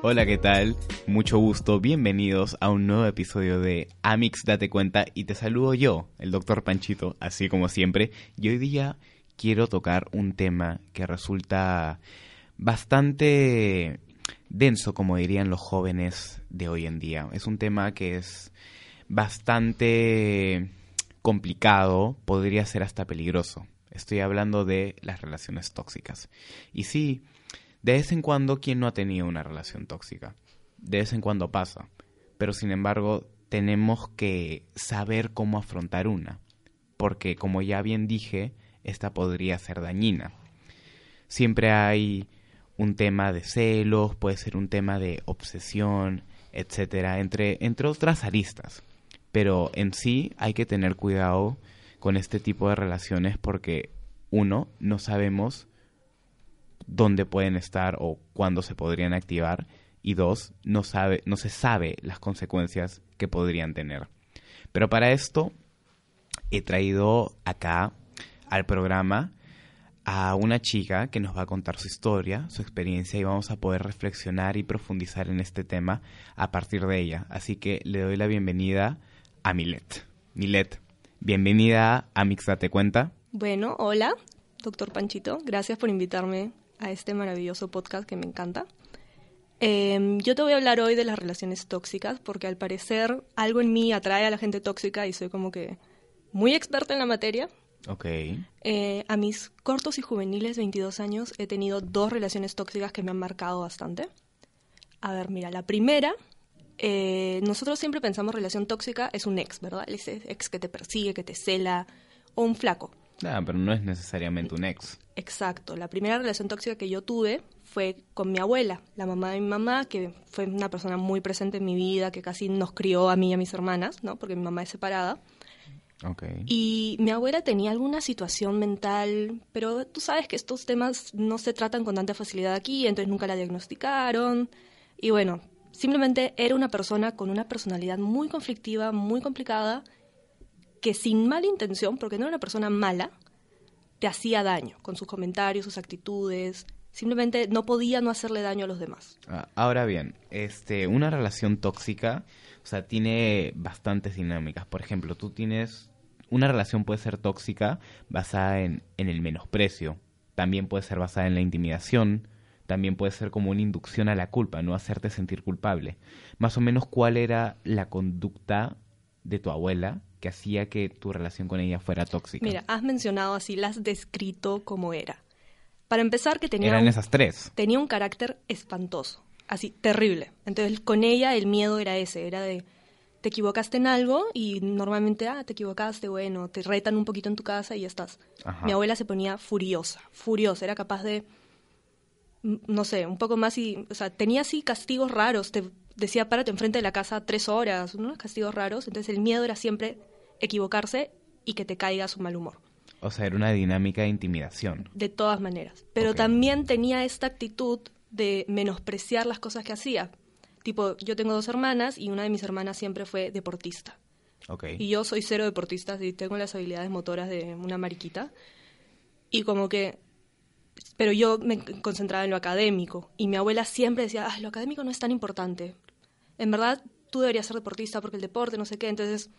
Hola, ¿qué tal? Mucho gusto, bienvenidos a un nuevo episodio de Amix Date Cuenta y te saludo yo, el doctor Panchito, así como siempre. Y hoy día quiero tocar un tema que resulta bastante denso, como dirían los jóvenes de hoy en día. Es un tema que es bastante complicado, podría ser hasta peligroso. Estoy hablando de las relaciones tóxicas. Y sí, de vez en cuando, ¿quién no ha tenido una relación tóxica? De vez en cuando pasa. Pero sin embargo, tenemos que saber cómo afrontar una. Porque, como ya bien dije, esta podría ser dañina. Siempre hay un tema de celos, puede ser un tema de obsesión, etcétera, entre, entre otras aristas. Pero en sí hay que tener cuidado con este tipo de relaciones porque uno, no sabemos dónde pueden estar o cuándo se podrían activar y dos, no, sabe, no se sabe las consecuencias que podrían tener. Pero para esto he traído acá al programa a una chica que nos va a contar su historia, su experiencia y vamos a poder reflexionar y profundizar en este tema a partir de ella. Así que le doy la bienvenida a Milet. Milet, bienvenida a Mixate Cuenta. Bueno, hola, doctor Panchito. Gracias por invitarme a este maravilloso podcast que me encanta. Em, yo te voy a hablar hoy de las relaciones tóxicas porque al parecer algo en mí atrae a la gente tóxica y soy como que muy experta en la materia. Ok. Eh, a mis cortos y juveniles 22 años he tenido dos relaciones tóxicas que me han marcado bastante. A ver, mira, la primera, eh, nosotros siempre pensamos relación tóxica es un ex, ¿verdad? Ese ex que te persigue, que te cela, o un flaco. Ah, pero no es necesariamente un ex. Exacto. La primera relación tóxica que yo tuve fue con mi abuela, la mamá de mi mamá, que fue una persona muy presente en mi vida, que casi nos crió a mí y a mis hermanas, ¿no? Porque mi mamá es separada. Okay. Y mi abuela tenía alguna situación mental, pero tú sabes que estos temas no se tratan con tanta facilidad aquí, entonces nunca la diagnosticaron. Y bueno, simplemente era una persona con una personalidad muy conflictiva, muy complicada, que sin mala intención, porque no era una persona mala, te hacía daño con sus comentarios, sus actitudes. Simplemente no podía no hacerle daño a los demás. Ah, Ahora bien, este, una relación tóxica, o sea, tiene bastantes dinámicas. Por ejemplo, tú tienes una relación puede ser tóxica basada en, en el menosprecio, también puede ser basada en la intimidación, también puede ser como una inducción a la culpa, no hacerte sentir culpable. Más o menos, ¿cuál era la conducta de tu abuela que hacía que tu relación con ella fuera tóxica? Mira, has mencionado así, la has descrito como era. Para empezar, que tenía Eran un, esas tres. tenía un carácter espantoso, así, terrible. Entonces, con ella el miedo era ese, era de, te equivocaste en algo y normalmente, ah, te equivocaste, bueno, te retan un poquito en tu casa y ya estás. Ajá. Mi abuela se ponía furiosa, furiosa, era capaz de, mm, no sé, un poco más y, o sea, tenía así castigos raros, te decía, párate enfrente de la casa tres horas, unos castigos raros, entonces el miedo era siempre equivocarse y que te caiga su mal humor O sea, era una dinámica de intimidación. de todas maneras. Pero también tenía esta actitud de menospreciar las cosas que hacía. Tipo, yo tengo dos hermanas y una de mis hermanas siempre fue deportista. Y yo soy cero deportista y tengo las habilidades motoras de una mariquita. Y como que... Pero yo me concentraba en lo académico. Y mi abuela siempre decía, ah, lo académico no es tan importante. En verdad, tú deberías ser deportista porque el deporte, no sé qué. Entonces,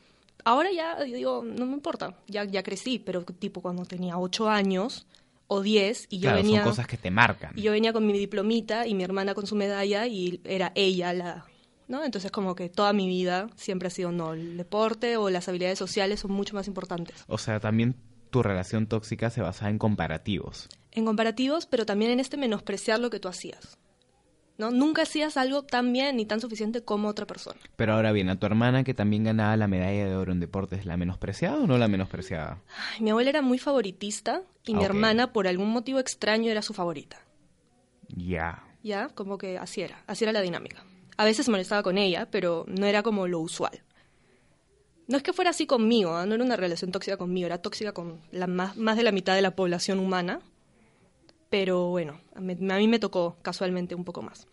ahora ya yo digo, no me importa, ya, ya crecí. Pero tipo cuando tenía ocho años o diez y yo claro, venía... son cosas que te marcan. Y yo venía con mi diplomita y mi hermana con su medalla y era ella la... ¿no? Entonces como que toda mi vida siempre ha sido, no, el deporte o las habilidades sociales son mucho más importantes. O sea, también tu relación tóxica se basaba en comparativos. En comparativos, pero también en este menospreciar lo que tú hacías. ¿No? Nunca hacías algo tan bien ni tan suficiente como otra persona. Pero ahora bien, a tu hermana que también ganaba la medalla de oro en deportes, ¿la menospreciada o no la menospreciada? Ay, mi abuela era muy favoritista y mi Ok. hermana, por algún motivo extraño, era su favorita. Ya. ¿Ya? Como que así era, así era la dinámica. A veces molestaba con ella, pero no era como lo usual. No es que fuera así conmigo, ¿ah? no era una relación tóxica conmigo, era tóxica con la más, más de la mitad de la población humana. Pero bueno, a mí, a mí me tocó casualmente un poco más.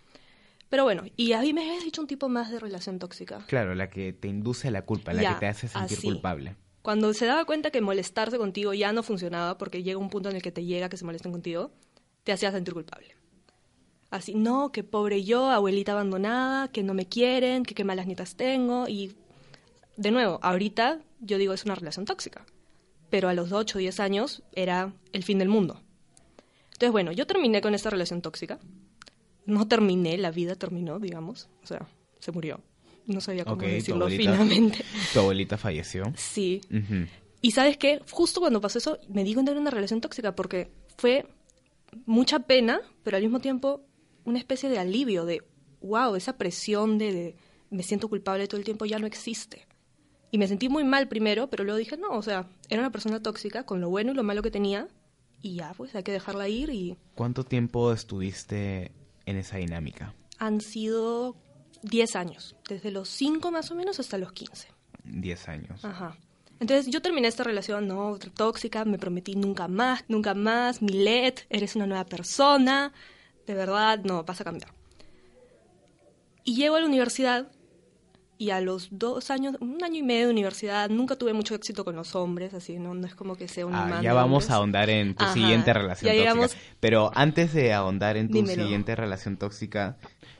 Pero bueno, y a mí me habías dicho un tipo más de relación tóxica. Claro, la que te induce a la culpa, la Ya, que te hace sentir así. culpable. Cuando se daba cuenta que molestarse contigo ya no funcionaba, porque llega un punto en el que te llega que se molesten contigo, te hacía sentir culpable. Así, no, que pobre yo, abuelita abandonada, que no me quieren, que qué malas nietas tengo. Y de nuevo, ahorita yo digo es una relación tóxica. Pero a los 8 o 10 años era el fin del mundo. Entonces, bueno, yo terminé con esta relación tóxica. No terminé, la vida terminó, digamos. O sea, se murió. No sabía cómo tu decirlo abuelita- finalmente. ¿Tu abuelita falleció? Sí. Y sabes qué, justo cuando pasó eso, me di cuenta de una relación tóxica porque fue mucha pena, pero al mismo tiempo una especie de alivio de, wow, esa presión de, de me siento culpable todo el tiempo ya no existe. Y me sentí muy mal primero, pero luego dije, no, o sea, era una persona tóxica con lo bueno y lo malo que tenía, y ya, pues hay que dejarla ir y ¿Cuánto tiempo estuviste en esa dinámica? han sido 10 años, desde los 5 más o menos hasta los 15. Diez años. Ajá. Entonces yo terminé esta relación, no, tóxica, me prometí nunca más, nunca más, Milet, eres una nueva persona, de verdad, no, vas a cambiar. Y llego a la universidad y a los dos años, un año y medio de universidad, nunca tuve mucho éxito con los hombres, así, no, no es como que sea un Ah, imán ya vamos a ahondar en tu Ajá, siguiente relación tóxica. Pero antes de ahondar en tu Dímelo. siguiente relación tóxica,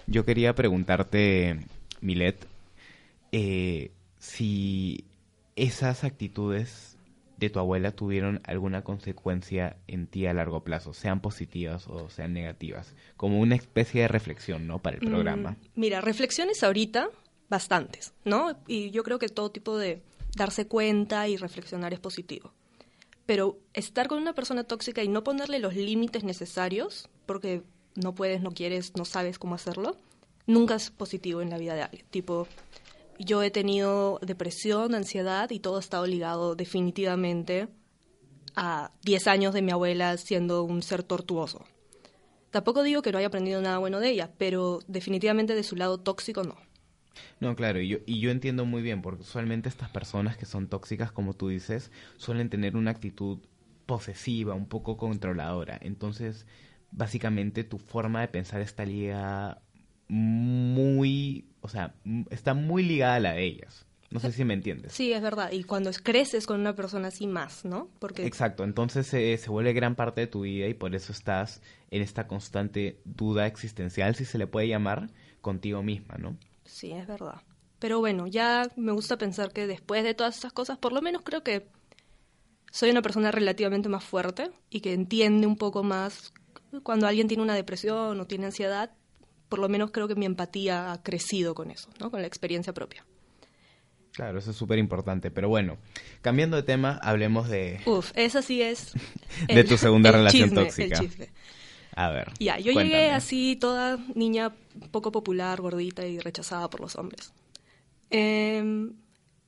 yo quería preguntarte, Milet, eh, si esas actitudes de tu abuela tuvieron alguna consecuencia en ti a largo plazo, sean positivas o sean negativas, como una especie de reflexión, ¿no? Para el programa. Mm, mira, reflexiones ahorita, bastantes, ¿no? Y yo creo que todo tipo de darse cuenta y reflexionar es positivo. Pero estar con una persona tóxica y no ponerle los límites necesarios, porque no puedes, no quieres, no sabes cómo hacerlo, nunca es positivo en la vida de alguien. Tipo, yo he tenido depresión, ansiedad y todo ha estado ligado definitivamente a 10 años de mi abuela siendo un ser tortuoso. Tampoco digo que no haya aprendido nada bueno de ella, pero definitivamente de su lado tóxico no. No, claro, y yo, y yo entiendo muy bien, porque usualmente estas personas que son tóxicas, como tú dices, suelen tener una actitud posesiva, un poco controladora. Entonces, básicamente tu forma de pensar está ligada muy, o sea, está muy ligada a la de ellas. No sé si me entiendes. Sí, es verdad. Y cuando creces con una persona así más, ¿no? Porque Exacto, entonces eh, se vuelve gran parte de tu vida y por eso estás en esta constante duda existencial, si se le puede llamar, contigo misma, ¿no? Sí, es verdad. Pero bueno, ya me gusta pensar que después de todas esas cosas, por lo menos creo que soy una persona relativamente más fuerte y que entiende un poco más cuando alguien tiene una depresión o tiene ansiedad, por lo menos creo que mi empatía ha crecido con eso, ¿no? Con la experiencia propia. Claro, eso es súper importante. Pero bueno, cambiando de tema, hablemos de... Uf, esa sí es... De tu segunda el relación chisme, tóxica. El. A ver. Ya, yo cuéntame. llegué así toda niña poco popular, gordita y rechazada por los hombres. Em,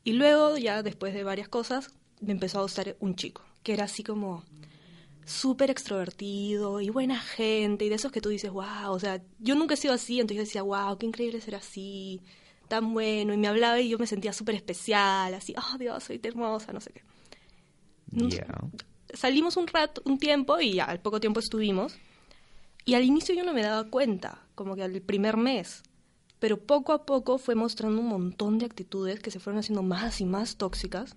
y luego, ya después de varias cosas, me empezó a gustar un chico, que era así como súper extrovertido y buena gente, y de esos que tú dices, wow, o sea, yo nunca he sido así, entonces yo decía, wow, qué increíble ser así, tan bueno, y me hablaba y yo me sentía súper especial, así, oh Dios, soy hermosa, no sé qué. Salimos un rato, un tiempo, y ya al poco tiempo estuvimos, y al inicio yo no me daba cuenta, como que al primer mes. Pero poco a poco fue mostrando un montón de actitudes que se fueron haciendo más y más tóxicas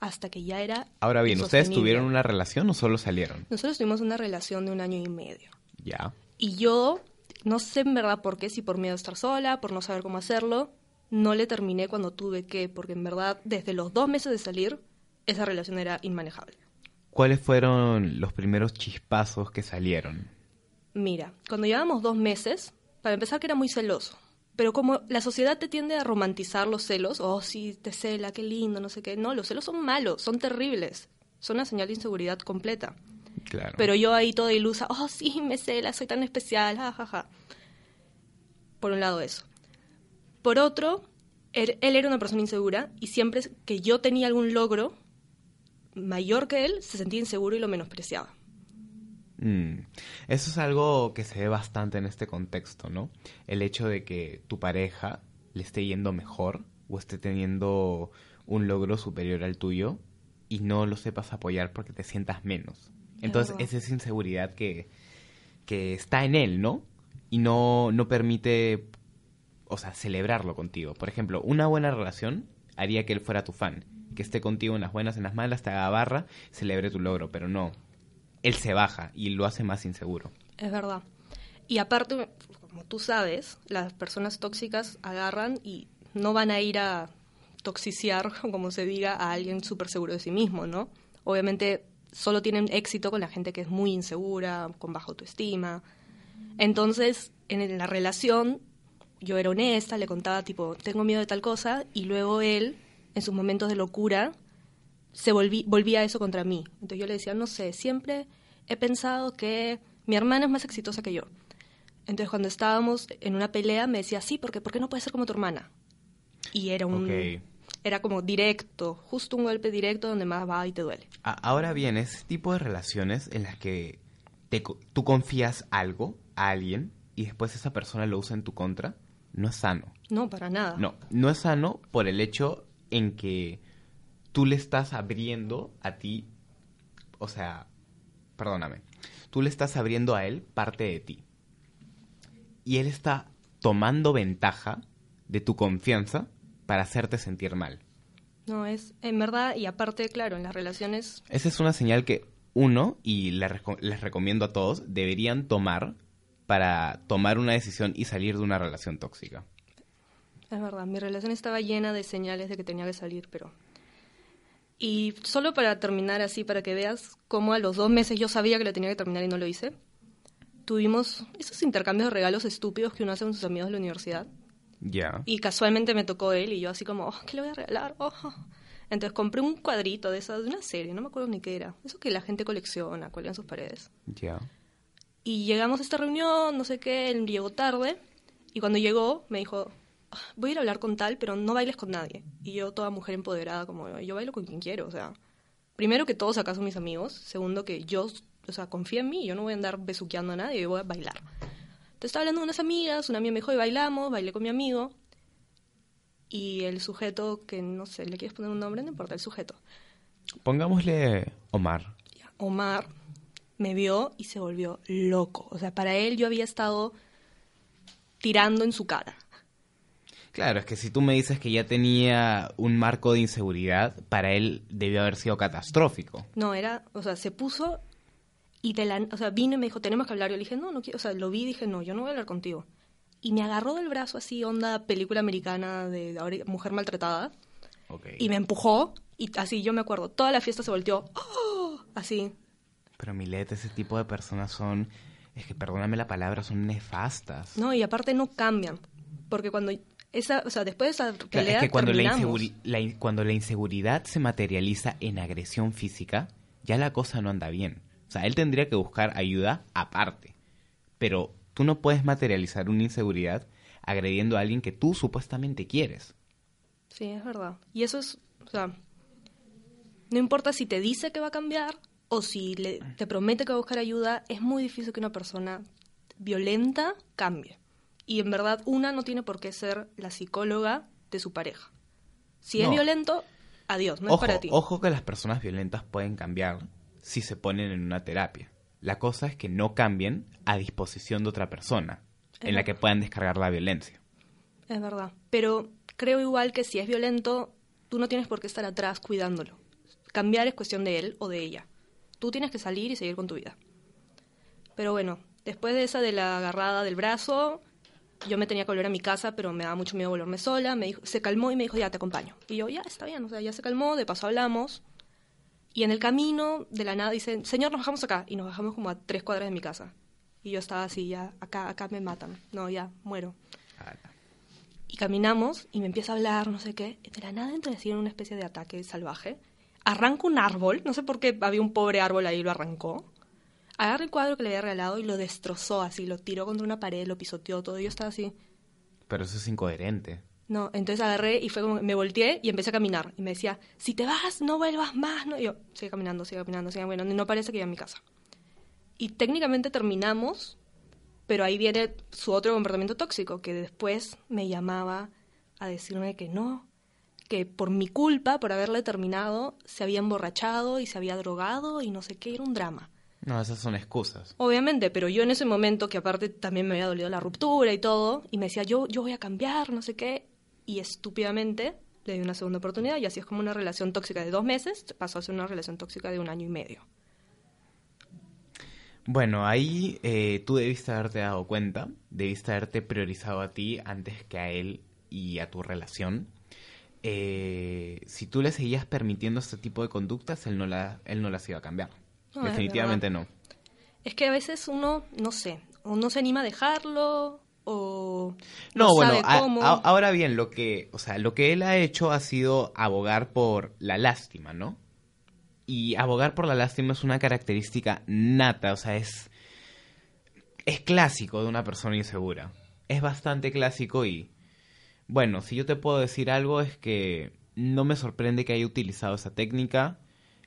hasta que ya era. Ahora bien, ¿ustedes tuvieron una relación o solo salieron? Nosotros tuvimos una relación de un año y medio. Ya. Y yo, no sé en verdad por qué, si por miedo a estar sola, por no saber cómo hacerlo, no le terminé cuando tuve que, porque en verdad, desde los dos meses de salir, esa relación era inmanejable. ¿Cuáles fueron los primeros chispazos que salieron? Mira, cuando llevábamos dos meses, para empezar que era muy celoso. Pero como la sociedad te tiende a romantizar los celos, oh sí, te cela, qué lindo, no sé qué. No, los celos son malos, son terribles. Son una señal de inseguridad completa. Claro. Pero yo ahí toda ilusa, oh sí, me cela, soy tan especial, jajaja. Por un lado eso. Por otro, él, él era una persona insegura y siempre que yo tenía algún logro mayor que él, se sentía inseguro y lo menospreciaba. Mm. Eso es algo que se ve bastante en este contexto, ¿no? El hecho de que tu pareja le esté yendo mejor o esté teniendo un logro superior al tuyo y no lo sepas apoyar porque te sientas menos. Entonces, esa es inseguridad que, que está en él, ¿no? Y no, no permite, o sea, celebrarlo contigo. Por ejemplo, una buena relación haría que él fuera tu fan, que esté contigo en las buenas, en las malas, te haga barra, celebre tu logro, pero no. Él se baja y lo hace más inseguro. Es verdad. Y aparte, como tú sabes, las personas tóxicas agarran y no van a ir a toxiciar, como se diga, a alguien súper seguro de sí mismo, ¿no? Obviamente solo tienen éxito con la gente que es muy insegura, con baja autoestima. Entonces, en la relación, yo era honesta, le contaba tipo, tengo miedo de tal cosa, y luego él, en sus momentos de locura, se volví, volvía eso contra mí. Entonces yo le decía, no sé, siempre he pensado que mi hermana es más exitosa que yo. Entonces cuando estábamos en una pelea me decía, sí, porque ¿por qué no puedes ser como tu hermana? Y era un... Era como directo, justo un golpe directo donde más va y te duele. Ahora bien, ese tipo de relaciones en las que tú confías algo a alguien y después esa persona lo usa en tu contra, no es sano. No, para nada. No, no es sano por el hecho en que tú le estás abriendo a ti, o sea, perdóname, tú le estás abriendo a él parte de ti. Y él está tomando ventaja de tu confianza para hacerte sentir mal. No, es en verdad, y aparte, claro, en las relaciones... Esa es una señal que uno, y les recomiendo a todos, deberían tomar para tomar una decisión y salir de una relación tóxica. Es verdad, mi relación estaba llena de señales de que tenía que salir, pero... Y solo para terminar así, para que veas cómo a los dos meses yo sabía que lo tenía que terminar y no lo hice, tuvimos esos intercambios de regalos estúpidos que uno hace con sus amigos de la universidad. Ya. Y casualmente me tocó él y yo así como, oh, ¿qué le voy a regalar? Oh. Entonces compré un cuadrito de esas, de una serie, no me acuerdo ni qué era. Eso que la gente colecciona, cuelga en sus paredes. Ya. Y llegamos a esta reunión, no sé qué, él llegó tarde. Y cuando llegó, me dijo, voy a ir a hablar con tal, pero no bailes con nadie. Y yo, toda mujer empoderada, como yo bailo con quien quiero, o sea. Primero que todos acá son mis amigos. Segundo que yo, o sea, confía en mí. Yo no voy a andar besuqueando a nadie, yo voy a bailar. Entonces estaba hablando con unas amigas, una amiga me dijo, y bailamos, bailé con mi amigo. Y el sujeto, que no sé, ¿le quieres poner un nombre? No importa, el sujeto. Pongámosle Omar. Omar me vio y se volvió loco. O sea, para él yo había estado tirando en su cara. Claro, es que si tú me dices que ya tenía un marco de inseguridad, para él debió haber sido catastrófico. No, era, o sea, se puso y de la, o sea, vino y me dijo, tenemos que hablar. Yo le dije, no, no quiero, o sea, lo vi y dije, no, yo no voy a hablar contigo. Y me agarró del brazo así, onda película americana de mujer maltratada. Y me empujó y así, yo me acuerdo, toda la fiesta se volteó, ¡oh! así, pero Milet, ese tipo de personas son, es que perdóname la palabra, son nefastas. No, y aparte no cambian, porque cuando esa, o sea, después de esa pelea es que cuando la, cuando la inseguridad se materializa en agresión física, ya la cosa no anda bien. O sea, él tendría que buscar ayuda aparte. Pero tú no puedes materializar una inseguridad agrediendo a alguien que tú supuestamente quieres. Sí, es verdad. Y eso es, o sea, no importa si te dice que va a cambiar o si le, te promete que va a buscar ayuda, es muy difícil que una persona violenta cambie. Y en verdad una no tiene por qué ser la psicóloga de su pareja. Si es violento, adiós, no es para ti. Ojo que las personas violentas pueden cambiar si se ponen en una terapia. La cosa es que no cambien a disposición de otra persona en la que puedan descargar la violencia. Es verdad. Pero creo igual que si es violento, tú no tienes por qué estar atrás cuidándolo. Cambiar es cuestión de él o de ella. Tú tienes que salir y seguir con tu vida. Pero bueno, después de esa de la agarrada del brazo, yo me tenía que volver a mi casa, pero me daba mucho miedo volverme sola. Me dijo, se calmó y me dijo, ya te acompaño. Y yo, ya, está bien, o sea, ya se calmó, de paso hablamos. Y en el camino, de la nada, dicen, señor, nos bajamos acá. Y nos bajamos como a tres cuadras de mi casa. Y yo estaba así, ya, acá, acá me matan. No, ya, muero. Y caminamos y me empieza a hablar, no sé qué. De la nada entra así en una especie de ataque salvaje arranca un árbol, no sé por qué había un pobre árbol ahí y lo arrancó. Agarra el cuadro que le había regalado y lo destrozó así, lo tiró contra una pared, lo pisoteó todo. Y yo estaba así. Pero eso es incoherente. No, entonces agarré y fue como, me volteé y empecé a caminar. Y me decía, si te vas, no vuelvas más. No. Y yo, sigue caminando, sigue caminando, sigue bueno, no parece que iba a mi casa. Y técnicamente terminamos, pero ahí viene su otro comportamiento tóxico, que después me llamaba a decirme que no, que por mi culpa, por haberle terminado, se había emborrachado y se había drogado y no sé qué, era un drama. No, esas son excusas. Obviamente, pero yo en ese momento, que aparte también me había dolido la ruptura y todo, y me decía, yo, yo voy a cambiar, no sé qué, y estúpidamente le di una segunda oportunidad y así es como una relación tóxica de dos meses pasó a ser una relación tóxica de un año y medio. Bueno, ahí eh, tú debiste haberte dado cuenta, debiste haberte priorizado a ti antes que a él y a tu relación. Eh, si tú le seguías permitiendo este tipo de conductas, él no, la, él no las iba a cambiar. No, Definitivamente no. Es que a veces uno, no sé, o no se anima a dejarlo, o No, no, bueno, sabe a- cómo. a- ahora bien, lo que, o sea, lo que él ha hecho ha sido abogar por la lástima, ¿no? Y abogar por la lástima es una característica nata, o sea, es es clásico de una persona insegura. Es bastante clásico y bueno, si yo te puedo decir algo es que no me sorprende que haya utilizado esa técnica.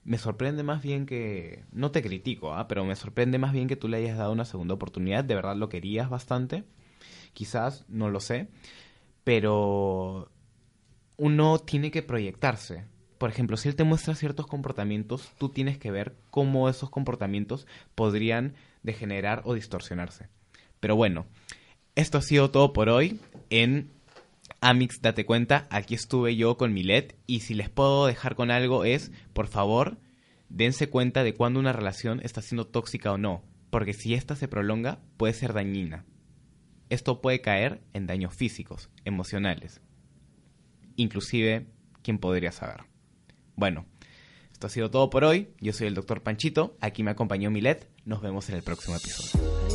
Me sorprende más bien que no te critico, ¿ah? pero me sorprende más bien que tú le hayas dado una segunda oportunidad. De verdad lo querías bastante. Quizás, no lo sé. Pero uno tiene que proyectarse. Por ejemplo, si él te muestra ciertos comportamientos, tú tienes que ver cómo esos comportamientos podrían degenerar o distorsionarse. Pero bueno, esto ha sido todo por hoy en Amix Date Cuenta. Aquí estuve yo con Milet y si les puedo dejar con algo es, por favor, dense cuenta de cuando una relación está siendo tóxica o no, porque si esta se prolonga puede ser dañina. Esto puede caer en daños físicos, emocionales. Inclusive, ¿quién podría saber? Bueno, esto ha sido todo por hoy. Yo soy el doctor Panchito. Aquí me acompañó Milet. Nos vemos en el próximo episodio.